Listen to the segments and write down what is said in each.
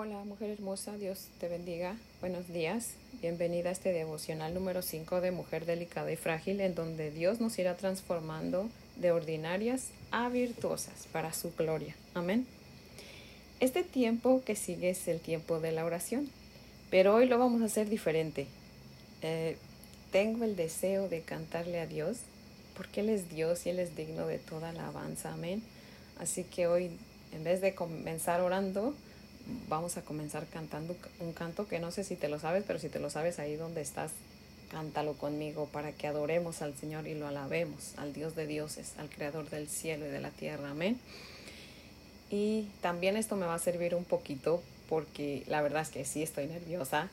Hola, mujer hermosa, Dios te bendiga. Buenos días. Bienvenida a este devocional número 5 de Mujer Delicada y Frágil, en donde Dios nos irá transformando de ordinarias a virtuosas para su gloria. Amén. Este tiempo que sigue es el tiempo de la oración, pero hoy lo vamos a hacer diferente. Eh, tengo el deseo de cantarle a Dios, porque Él es Dios y Él es digno de toda alabanza. Amén. Así que hoy, en vez de comenzar orando, vamos a comenzar cantando un canto que no sé si te lo sabes, pero si te lo sabes ahí donde estás, cántalo conmigo para que adoremos al Señor y lo alabemos, al Dios de dioses, al Creador del cielo y de la tierra. Amén. Y también esto me va a servir un poquito porque la verdad es que sí estoy nerviosa,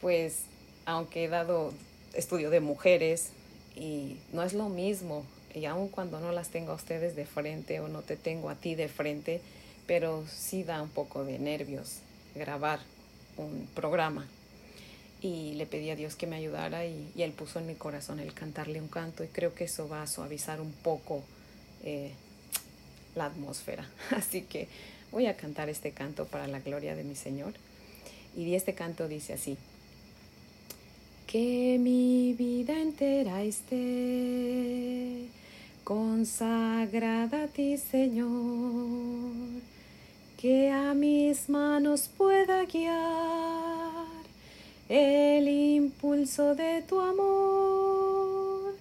pues aunque he dado estudio de mujeres y no es lo mismo, y aun cuando no las tengo a ustedes de frente o no te tengo a ti de frente, pero sí da un poco de nervios grabar un programa. Y le pedí a Dios que me ayudara y, Él puso en mi corazón el cantarle un canto y creo que eso va a suavizar un poco eh, la atmósfera. Así que voy a cantar este canto para la gloria de mi Señor. Y este canto dice así. Que mi vida entera esté consagrada a ti, Señor que a mis manos pueda guiar el impulso de tu amor.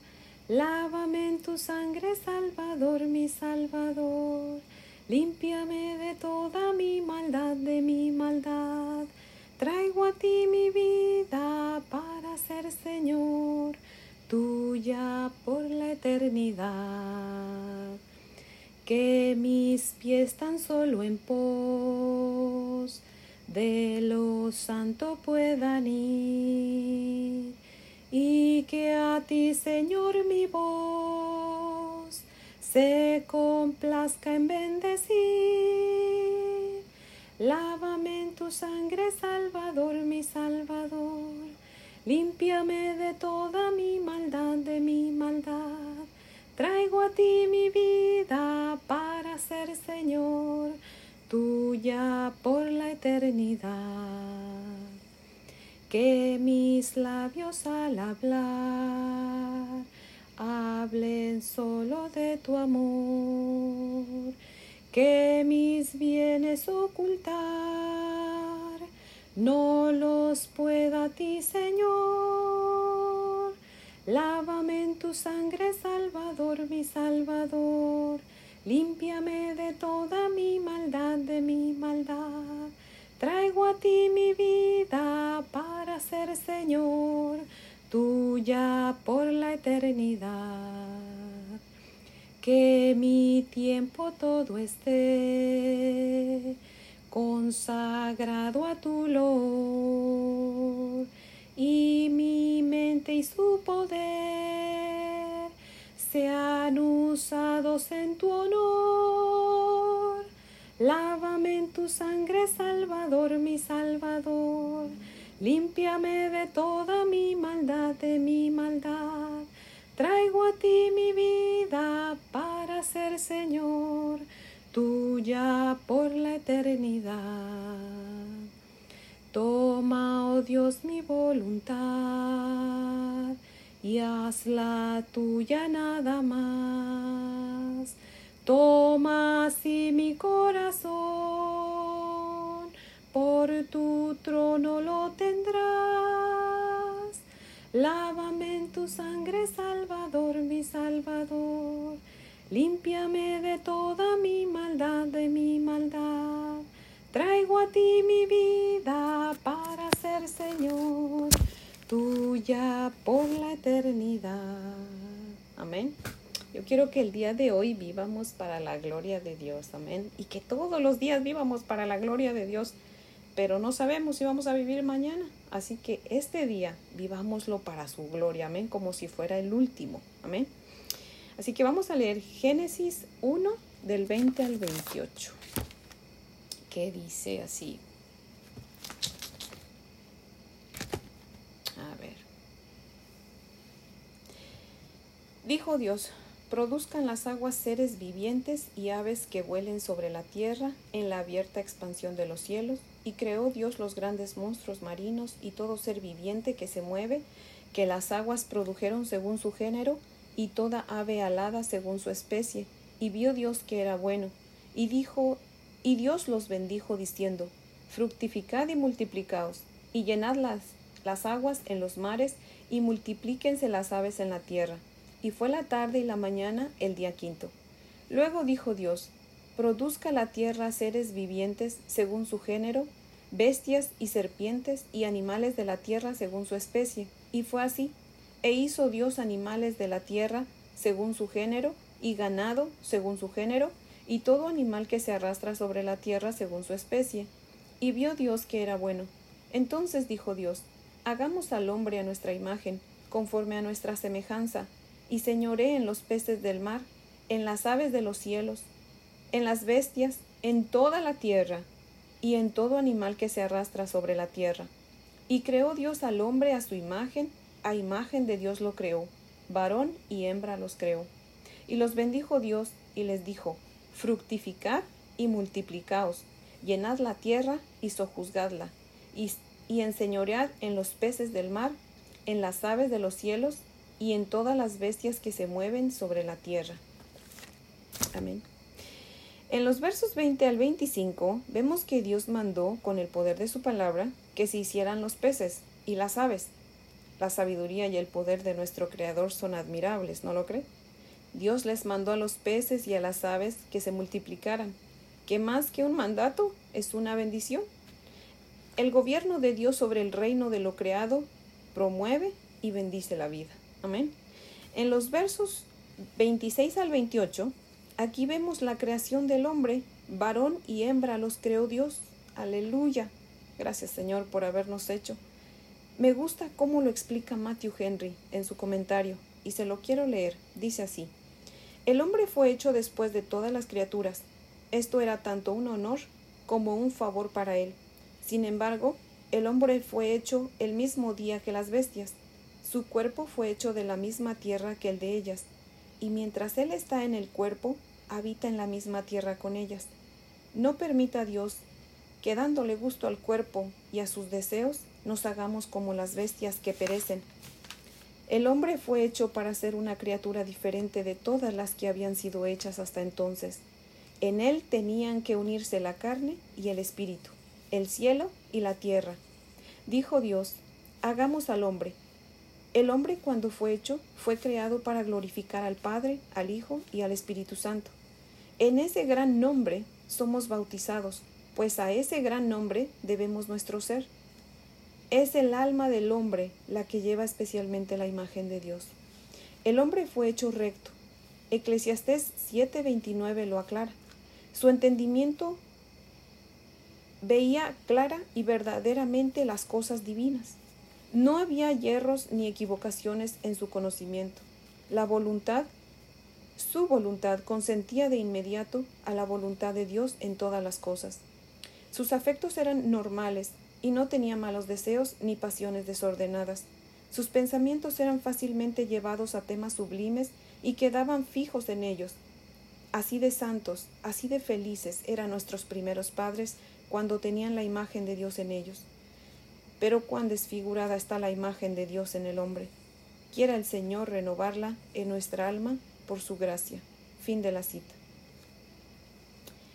Lávame en tu sangre, Salvador, mi Salvador. Límpiame de toda mi maldad, de mi maldad. Traigo a ti mi vida para ser Señor, tuya por la eternidad que mis pies tan solo en pos de lo santo puedan ir y que a ti Señor mi voz se complazca en bendecir. Lávame en tu sangre, Salvador, mi Salvador. Límpiame de toda mi maldad, de mi maldad. Traigo a ti mi vida para ser Señor tuya por la eternidad. Que mis labios al hablar hablen solo de tu amor. Que mis bienes ocultar no los pueda a ti, Señor. Lávame en tu sangre, Salvador, mi Salvador. Límpiame de toda mi maldad, de mi maldad. Traigo a ti mi vida para ser Señor, tuya por la eternidad. Que mi tiempo todo esté consagrado a tu lor y mi mente y su poder sean usados en tu honor. Lávame en tu sangre, Salvador, mi Salvador. Límpiame de toda mi maldad, de mi maldad. Traigo a ti mi vida para ser Señor, tuya por la eternidad. Toma, oh Dios, mi voluntad y hazla tuya nada más. Toma así mi corazón, por tu trono lo tendrás. Lávame en tu sangre, Salvador, mi Salvador. Límpiame de toda mi maldad, de mi maldad. Traigo a ti mi vida Señor, tuya por la eternidad. Amén. Yo quiero que el día de hoy vivamos para la gloria de Dios. Amén. Y que todos los días vivamos para la gloria de Dios. Pero no sabemos si vamos a vivir mañana. Así que este día vivámoslo para su gloria. Amén. Como si fuera el último. Amén. Así que vamos a leer Génesis 1 del 20 al 28 que dice así. A ver. Dijo Dios, produzcan las aguas seres vivientes y aves que vuelen sobre la tierra en la abierta expansión de los cielos, y creó Dios los grandes monstruos marinos y todo ser viviente que se mueve, que las aguas produjeron según su género, y toda ave alada según su especie, y vio Dios que era bueno, y dijo, y Dios los bendijo diciendo, fructificad y multiplicaos, y llenad las, las aguas en los mares, y multiplíquense las aves en la tierra. Y fue la tarde y la mañana el día quinto. Luego dijo Dios, produzca la tierra seres vivientes según su género, bestias y serpientes y animales de la tierra según su especie. Y fue así. E hizo Dios animales de la tierra según su género, y ganado según su género, y todo animal que se arrastra sobre la tierra según su especie. Y vio Dios que era bueno. Entonces dijo Dios, Hagamos al hombre a nuestra imagen, conforme a nuestra semejanza, y señoré en los peces del mar, en las aves de los cielos, en las bestias, en toda la tierra, y en todo animal que se arrastra sobre la tierra. Y creó Dios al hombre a su imagen, a imagen de Dios lo creó, varón y hembra los creó. Y los bendijo Dios y les dijo, fructificad y multiplicaos, llenad la tierra y sojuzgadla, y, y enseñoread en los peces del mar, en las aves de los cielos, y en todas las bestias que se mueven sobre la tierra. Amén. En los versos 20 al 25 vemos que Dios mandó con el poder de su palabra que se hicieran los peces y las aves. La sabiduría y el poder de nuestro Creador son admirables, ¿no lo cree? Dios les mandó a los peces y a las aves que se multiplicaran, que más que un mandato es una bendición. El gobierno de Dios sobre el reino de lo creado promueve y bendice la vida. Amén. En los versos 26 al 28, aquí vemos la creación del hombre, varón y hembra los creó Dios. Aleluya. Gracias Señor por habernos hecho. Me gusta cómo lo explica Matthew Henry en su comentario, y se lo quiero leer. Dice así. El hombre fue hecho después de todas las criaturas. Esto era tanto un honor como un favor para él. Sin embargo, el hombre fue hecho el mismo día que las bestias, su cuerpo fue hecho de la misma tierra que el de ellas, y mientras Él está en el cuerpo, habita en la misma tierra con ellas. No permita Dios que dándole gusto al cuerpo y a sus deseos, nos hagamos como las bestias que perecen. El hombre fue hecho para ser una criatura diferente de todas las que habían sido hechas hasta entonces. En él tenían que unirse la carne y el espíritu, el cielo y la tierra. Dijo Dios, hagamos al hombre el hombre cuando fue hecho fue creado para glorificar al Padre, al Hijo y al Espíritu Santo. En ese gran nombre somos bautizados, pues a ese gran nombre debemos nuestro ser. Es el alma del hombre la que lleva especialmente la imagen de Dios. El hombre fue hecho recto. Eclesiastés 7:29 lo aclara. Su entendimiento veía clara y verdaderamente las cosas divinas. No había hierros ni equivocaciones en su conocimiento. La voluntad, su voluntad, consentía de inmediato a la voluntad de Dios en todas las cosas. Sus afectos eran normales y no tenía malos deseos ni pasiones desordenadas. Sus pensamientos eran fácilmente llevados a temas sublimes y quedaban fijos en ellos. Así de santos, así de felices eran nuestros primeros padres cuando tenían la imagen de Dios en ellos. Pero cuán desfigurada está la imagen de Dios en el hombre. Quiera el Señor renovarla en nuestra alma por su gracia. Fin de la cita.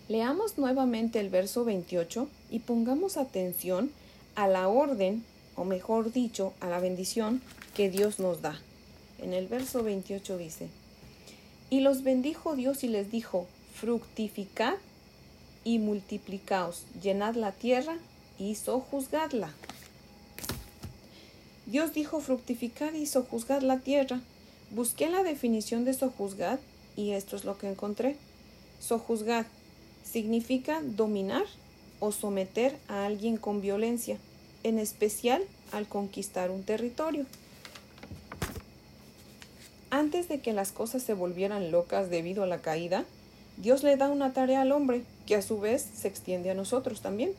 Leamos nuevamente el verso 28 y pongamos atención a la orden, o mejor dicho, a la bendición que Dios nos da. En el verso 28 dice, Y los bendijo Dios y les dijo, fructificad y multiplicaos, llenad la tierra y sojuzgadla. Dios dijo, fructificad y sojuzgad la tierra. Busqué la definición de sojuzgad y esto es lo que encontré. Sojuzgad significa dominar o someter a alguien con violencia, en especial al conquistar un territorio. Antes de que las cosas se volvieran locas debido a la caída, Dios le da una tarea al hombre, que a su vez se extiende a nosotros también.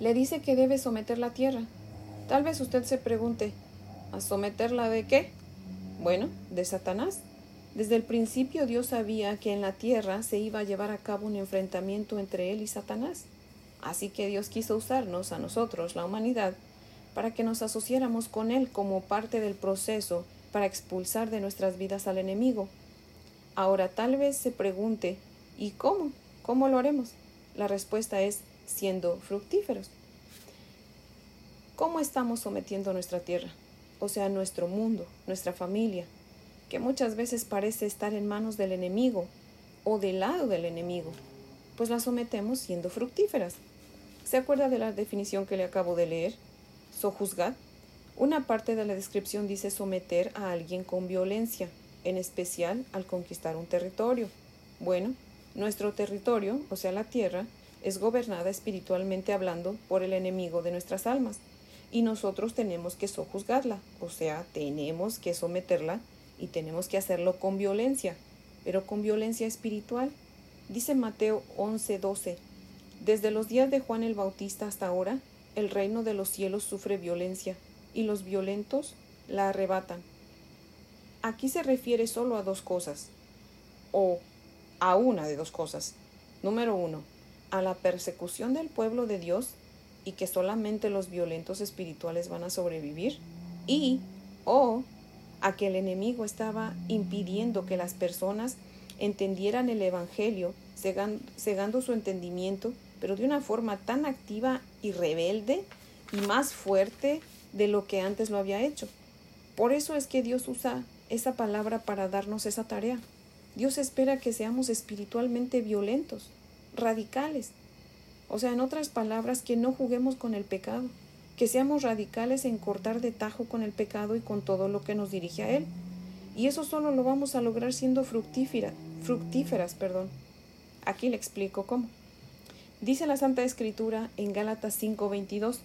Le dice que debe someter la tierra, Tal vez usted se pregunte, ¿a someterla de qué? Bueno, de Satanás. Desde el principio Dios sabía que en la tierra se iba a llevar a cabo un enfrentamiento entre Él y Satanás. Así que Dios quiso usarnos a nosotros, la humanidad, para que nos asociáramos con Él como parte del proceso para expulsar de nuestras vidas al enemigo. Ahora tal vez se pregunte, ¿y cómo? ¿Cómo lo haremos? La respuesta es siendo fructíferos. ¿Cómo estamos sometiendo nuestra tierra? O sea, nuestro mundo, nuestra familia, que muchas veces parece estar en manos del enemigo o del lado del enemigo, pues la sometemos siendo fructíferas. ¿Se acuerda de la definición que le acabo de leer? Sojuzgad. Una parte de la descripción dice someter a alguien con violencia, en especial al conquistar un territorio. Bueno, nuestro territorio, o sea la tierra, es gobernada espiritualmente hablando por el enemigo de nuestras almas, y nosotros tenemos que sojuzgarla, o sea, tenemos que someterla y tenemos que hacerlo con violencia, pero con violencia espiritual. Dice Mateo 11:12, desde los días de Juan el Bautista hasta ahora, el reino de los cielos sufre violencia, y los violentos la arrebatan. Aquí se refiere solo a dos cosas, o a una de dos cosas. Número uno, a la persecución del pueblo de Dios y que solamente los violentos espirituales van a sobrevivir, y o a que el enemigo estaba impidiendo que las personas entendieran el Evangelio, cegando su entendimiento, pero de una forma tan activa y rebelde y más fuerte de lo que antes lo había hecho. Por eso es que Dios usa esa palabra para darnos esa tarea. Dios espera que seamos espiritualmente violentos, radicales. O sea, en otras palabras, que no juguemos con el pecado, que seamos radicales en cortar de tajo con el pecado y con todo lo que nos dirige a él. Y eso solo lo vamos a lograr siendo fructífera, fructíferas. Perdón. Aquí le explico cómo. Dice la Santa Escritura en Gálatas 5:22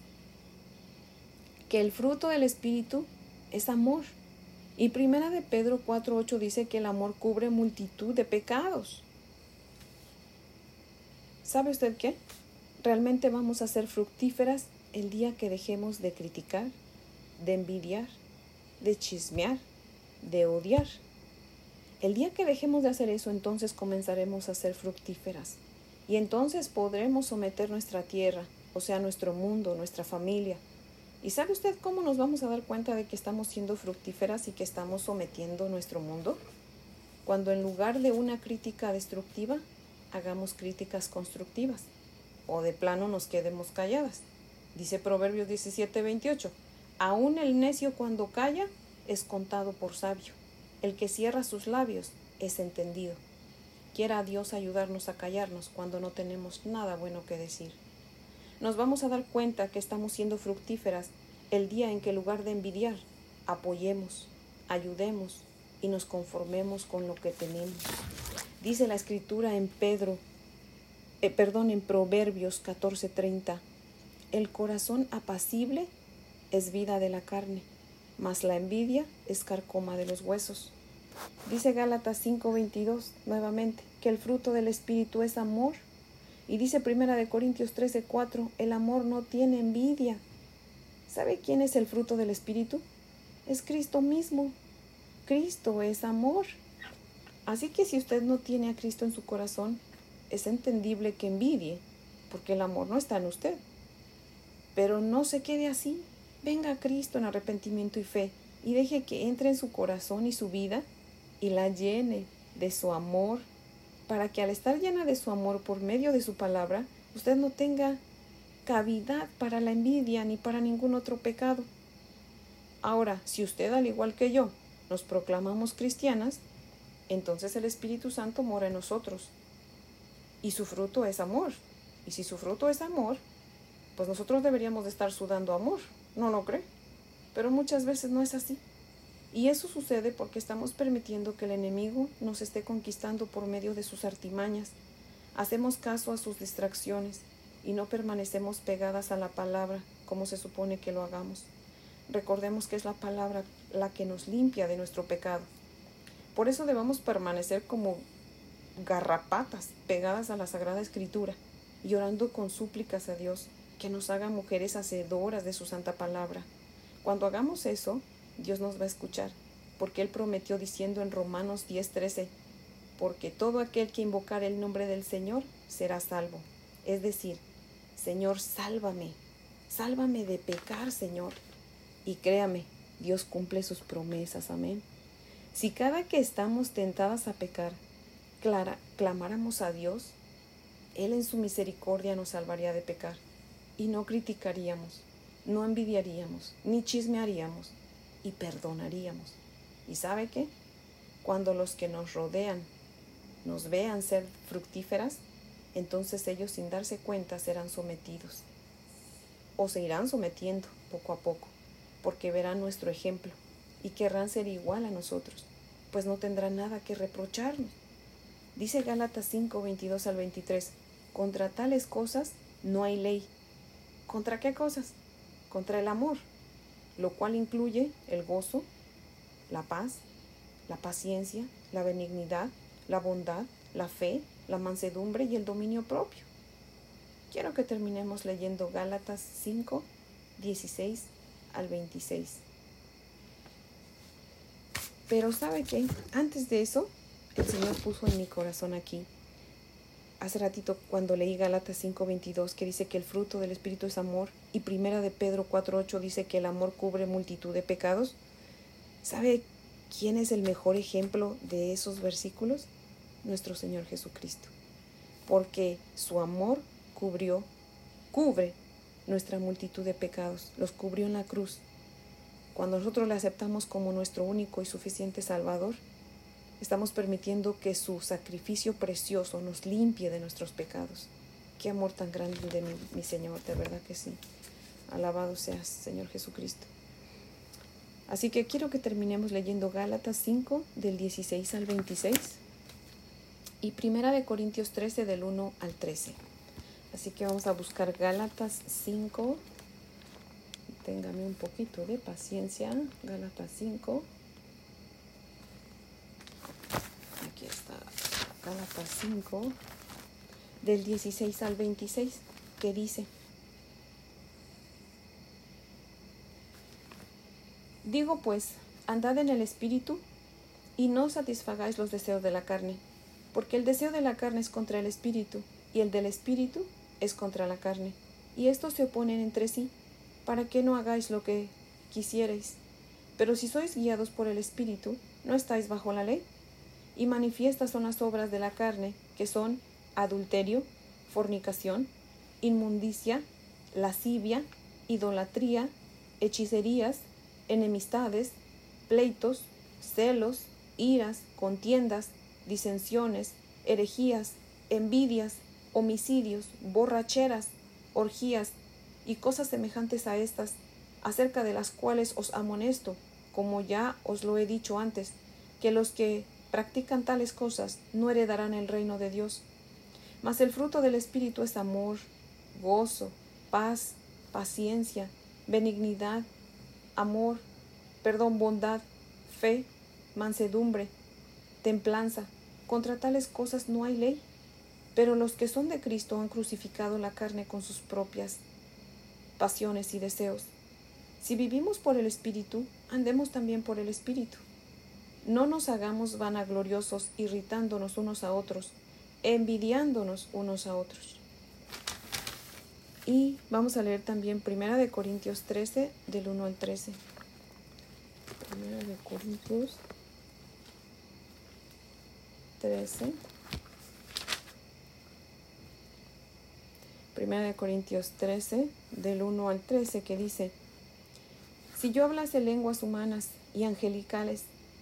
que el fruto del Espíritu es amor. Y primera de Pedro 4:8 dice que el amor cubre multitud de pecados. ¿Sabe usted qué? Realmente vamos a ser fructíferas el día que dejemos de criticar, de envidiar, de chismear, de odiar. El día que dejemos de hacer eso, entonces comenzaremos a ser fructíferas. Y entonces podremos someter nuestra tierra, o sea, nuestro mundo, nuestra familia. ¿Y sabe usted cómo nos vamos a dar cuenta de que estamos siendo fructíferas y que estamos sometiendo nuestro mundo? Cuando en lugar de una crítica destructiva, hagamos críticas constructivas o de plano nos quedemos calladas. Dice Proverbios 17, 28, aún el necio cuando calla es contado por sabio, el que cierra sus labios es entendido. Quiera Dios ayudarnos a callarnos cuando no tenemos nada bueno que decir. Nos vamos a dar cuenta que estamos siendo fructíferas el día en que en lugar de envidiar, apoyemos, ayudemos y nos conformemos con lo que tenemos. Dice la escritura en Pedro, eh, perdón, en Proverbios 14:30, el corazón apacible es vida de la carne, mas la envidia es carcoma de los huesos. Dice Gálatas 5:22 nuevamente que el fruto del espíritu es amor y dice Primera de Corintios 13:4, el amor no tiene envidia. ¿Sabe quién es el fruto del espíritu? Es Cristo mismo. Cristo es amor. Así que si usted no tiene a Cristo en su corazón, es entendible que envidie, porque el amor no está en usted. Pero no se quede así. Venga a Cristo en arrepentimiento y fe y deje que entre en su corazón y su vida y la llene de su amor, para que al estar llena de su amor por medio de su palabra, usted no tenga cavidad para la envidia ni para ningún otro pecado. Ahora, si usted, al igual que yo, nos proclamamos cristianas, entonces el Espíritu Santo mora en nosotros. Y su fruto es amor. Y si su fruto es amor, pues nosotros deberíamos de estar sudando amor. ¿No lo cree? Pero muchas veces no es así. Y eso sucede porque estamos permitiendo que el enemigo nos esté conquistando por medio de sus artimañas. Hacemos caso a sus distracciones y no permanecemos pegadas a la palabra como se supone que lo hagamos. Recordemos que es la palabra la que nos limpia de nuestro pecado. Por eso debemos permanecer como garrapatas pegadas a la Sagrada Escritura y orando con súplicas a Dios que nos haga mujeres hacedoras de su santa palabra. Cuando hagamos eso, Dios nos va a escuchar porque él prometió diciendo en Romanos 10:13, porque todo aquel que invocar el nombre del Señor será salvo. Es decir, Señor, sálvame, sálvame de pecar, Señor. Y créame, Dios cumple sus promesas, amén. Si cada que estamos tentadas a pecar, clara, clamáramos a Dios, Él en su misericordia nos salvaría de pecar y no criticaríamos, no envidiaríamos, ni chismearíamos y perdonaríamos. ¿Y sabe qué? Cuando los que nos rodean nos vean ser fructíferas, entonces ellos sin darse cuenta serán sometidos o se irán sometiendo poco a poco, porque verán nuestro ejemplo y querrán ser igual a nosotros, pues no tendrán nada que reprocharnos. Dice Gálatas 5, 22 al 23, contra tales cosas no hay ley. ¿Contra qué cosas? Contra el amor, lo cual incluye el gozo, la paz, la paciencia, la benignidad, la bondad, la fe, la mansedumbre y el dominio propio. Quiero que terminemos leyendo Gálatas 5, 16 al 26. Pero ¿sabe qué? Antes de eso, el Señor puso en mi corazón aquí, hace ratito cuando leí Gálatas 5:22, que dice que el fruto del Espíritu es amor, y primera de Pedro 4:8 dice que el amor cubre multitud de pecados. ¿Sabe quién es el mejor ejemplo de esos versículos? Nuestro Señor Jesucristo. Porque su amor cubrió, cubre nuestra multitud de pecados, los cubrió en la cruz. Cuando nosotros le aceptamos como nuestro único y suficiente Salvador, estamos permitiendo que su sacrificio precioso nos limpie de nuestros pecados. Qué amor tan grande de mi, mi Señor, de verdad que sí. Alabado seas, Señor Jesucristo. Así que quiero que terminemos leyendo Gálatas 5 del 16 al 26 y Primera de Corintios 13 del 1 al 13. Así que vamos a buscar Gálatas 5 téngame un poquito de paciencia. Gálatas 5. Aquí está Gálatas 5, del 16 al 26, que dice, Digo pues, andad en el Espíritu y no satisfagáis los deseos de la carne, porque el deseo de la carne es contra el Espíritu, y el del Espíritu es contra la carne, y estos se oponen entre sí para que no hagáis lo que quisierais. Pero si sois guiados por el Espíritu, no estáis bajo la ley. Y manifiestas son las obras de la carne, que son adulterio, fornicación, inmundicia, lascivia, idolatría, hechicerías, enemistades, pleitos, celos, iras, contiendas, disensiones, herejías, envidias, homicidios, borracheras, orgías, y cosas semejantes a estas, acerca de las cuales os amonesto, como ya os lo he dicho antes, que los que practican tales cosas no heredarán el reino de Dios. Mas el fruto del Espíritu es amor, gozo, paz, paciencia, benignidad, amor, perdón, bondad, fe, mansedumbre, templanza. Contra tales cosas no hay ley. Pero los que son de Cristo han crucificado la carne con sus propias pasiones y deseos. Si vivimos por el Espíritu, andemos también por el Espíritu. No nos hagamos vanagloriosos, irritándonos unos a otros, envidiándonos unos a otros. Y vamos a leer también Primera de Corintios 13, del 1 al 13. Primera de Corintios 13. Primera de Corintios 13, del 1 al 13, que dice, Si yo hablase lenguas humanas y angelicales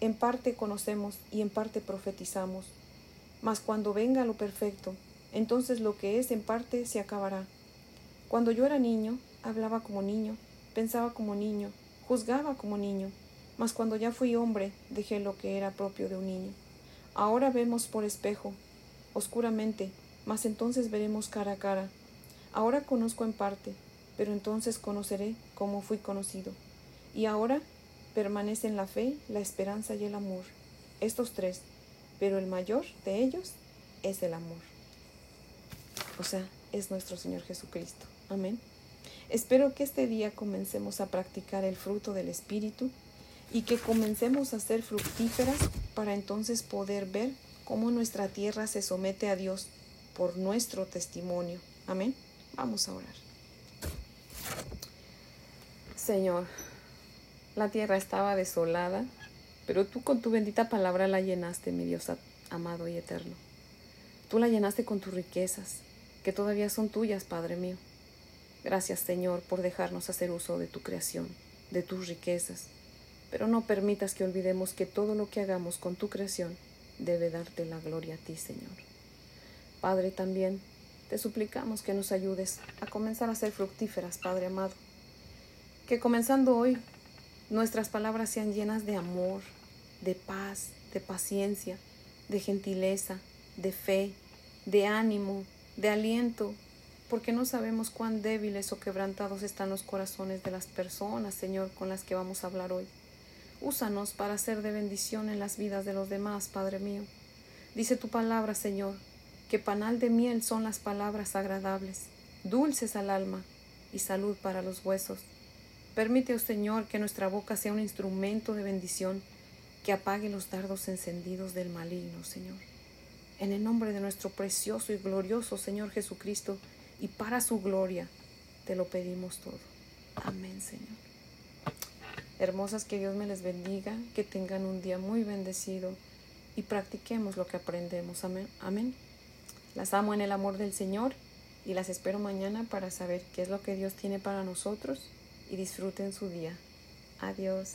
en parte conocemos y en parte profetizamos. Mas cuando venga lo perfecto, entonces lo que es en parte se acabará. Cuando yo era niño, hablaba como niño, pensaba como niño, juzgaba como niño, mas cuando ya fui hombre, dejé lo que era propio de un niño. Ahora vemos por espejo, oscuramente, mas entonces veremos cara a cara. Ahora conozco en parte, pero entonces conoceré como fui conocido. Y ahora permanecen la fe, la esperanza y el amor. Estos tres, pero el mayor de ellos es el amor. O sea, es nuestro Señor Jesucristo. Amén. Espero que este día comencemos a practicar el fruto del Espíritu y que comencemos a ser fructíferas para entonces poder ver cómo nuestra tierra se somete a Dios por nuestro testimonio. Amén. Vamos a orar. Señor, la tierra estaba desolada, pero tú con tu bendita palabra la llenaste, mi Dios amado y eterno. Tú la llenaste con tus riquezas, que todavía son tuyas, Padre mío. Gracias, Señor, por dejarnos hacer uso de tu creación, de tus riquezas. Pero no permitas que olvidemos que todo lo que hagamos con tu creación debe darte la gloria a ti, Señor. Padre, también te suplicamos que nos ayudes a comenzar a ser fructíferas, Padre amado. Que comenzando hoy nuestras palabras sean llenas de amor, de paz, de paciencia, de gentileza, de fe, de ánimo, de aliento, porque no sabemos cuán débiles o quebrantados están los corazones de las personas, Señor, con las que vamos a hablar hoy. Úsanos para ser de bendición en las vidas de los demás, Padre mío. Dice tu palabra, Señor, que panal de miel son las palabras agradables, dulces al alma y salud para los huesos. Permite, oh Señor, que nuestra boca sea un instrumento de bendición que apague los dardos encendidos del maligno, Señor. En el nombre de nuestro precioso y glorioso Señor Jesucristo, y para su gloria te lo pedimos todo. Amén, Señor. Hermosas, que Dios me les bendiga, que tengan un día muy bendecido y practiquemos lo que aprendemos. Amén. Amén. Las amo en el amor del Señor y las espero mañana para saber qué es lo que Dios tiene para nosotros y disfruten su día. Adiós.